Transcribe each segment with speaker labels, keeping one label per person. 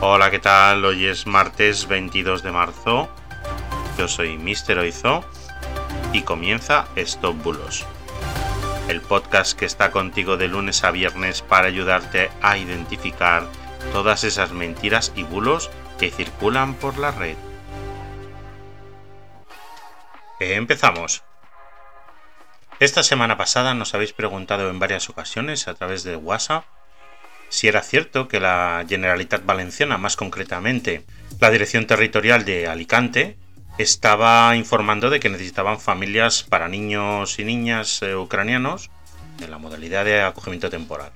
Speaker 1: Hola, ¿qué tal? Hoy es martes 22 de marzo. Yo soy Mister Oizo y comienza Stop Bulos, el podcast que está contigo de lunes a viernes para ayudarte a identificar todas esas mentiras y bulos que circulan por la red. Empezamos. Esta semana pasada nos habéis preguntado en varias ocasiones a través de WhatsApp si era cierto que la Generalitat Valenciana, más concretamente la Dirección Territorial de Alicante, estaba informando de que necesitaban familias para niños y niñas eh, ucranianos en la modalidad de acogimiento temporal.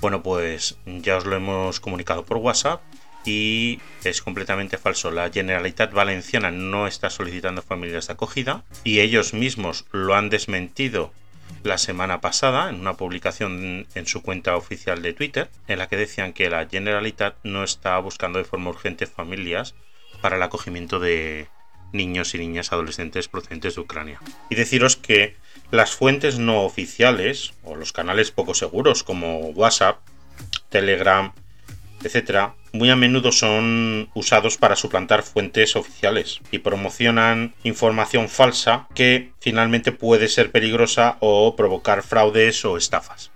Speaker 1: Bueno, pues ya os lo hemos comunicado por WhatsApp y es completamente falso. La Generalitat Valenciana no está solicitando familias de acogida y ellos mismos lo han desmentido la semana pasada en una publicación en su cuenta oficial de Twitter en la que decían que la Generalitat no está buscando de forma urgente familias para el acogimiento de niños y niñas adolescentes procedentes de Ucrania. Y deciros que las fuentes no oficiales o los canales poco seguros como WhatsApp, Telegram, etcétera, muy a menudo son usados para suplantar fuentes oficiales y promocionan información falsa que finalmente puede ser peligrosa o provocar fraudes o estafas.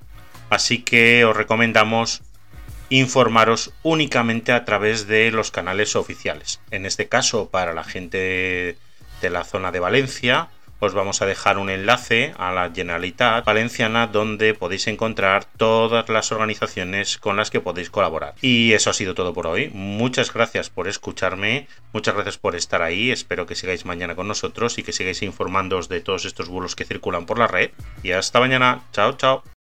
Speaker 1: Así que os recomendamos informaros únicamente a través de los canales oficiales. En este caso, para la gente de la zona de Valencia, os vamos a dejar un enlace a la Generalitat Valenciana donde podéis encontrar todas las organizaciones con las que podéis colaborar. Y eso ha sido todo por hoy. Muchas gracias por escucharme, muchas gracias por estar ahí. Espero que sigáis mañana con nosotros y que sigáis informándoos de todos estos bulos que circulan por la red. Y hasta mañana. Chao, chao.